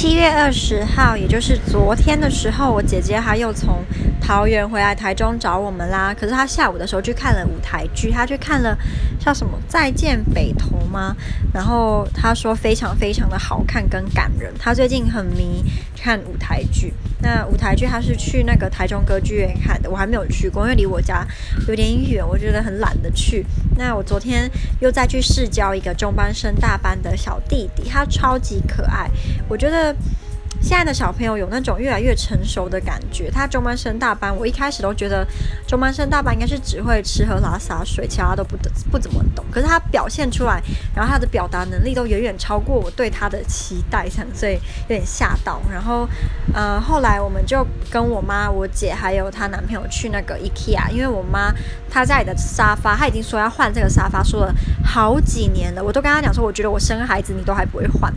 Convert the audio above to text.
七月二十号，也就是昨天的时候，我姐姐她又从桃园回来台中找我们啦。可是他下午的时候去看了舞台剧，他去看了叫什么《再见北投》吗？然后他说非常非常的好看跟感人。他最近很迷看舞台剧。那舞台剧他是去那个台中歌剧院看的，我还没有去过，因为离我家有点远，我觉得很懒得去。那我昨天又再去试教一个中班升大班的小弟弟，他超级可爱，我觉得。现在的小朋友有那种越来越成熟的感觉。他中班升大班，我一开始都觉得中班升大班应该是只会吃喝拉撒睡，其他都不得不怎么懂。可是他表现出来，然后他的表达能力都远远超过我对他的期待，所以有点吓到。然后，呃，后来我们就跟我妈、我姐还有她男朋友去那个 IKEA，因为我妈她家里的沙发，她已经说要换这个沙发，说了好几年了。我都跟她讲说，我觉得我生孩子你都还不会换。